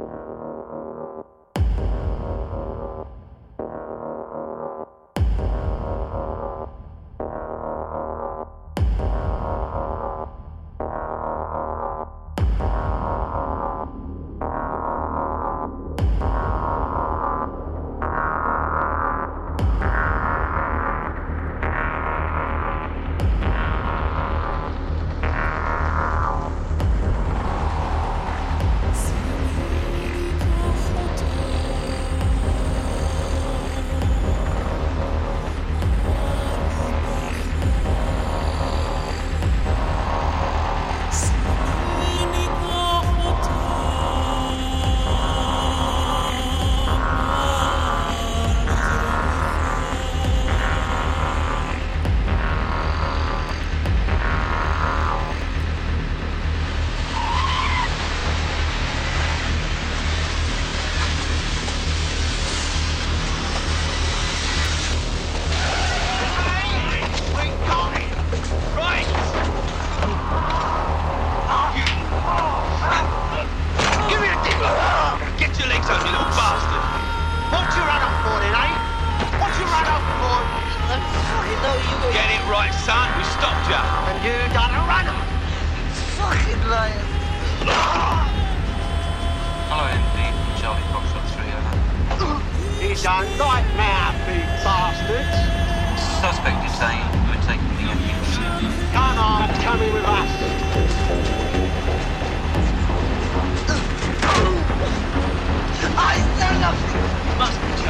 you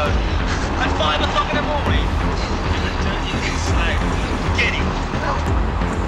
At 5 o'clock in the morning. You're a dirty slag. Get.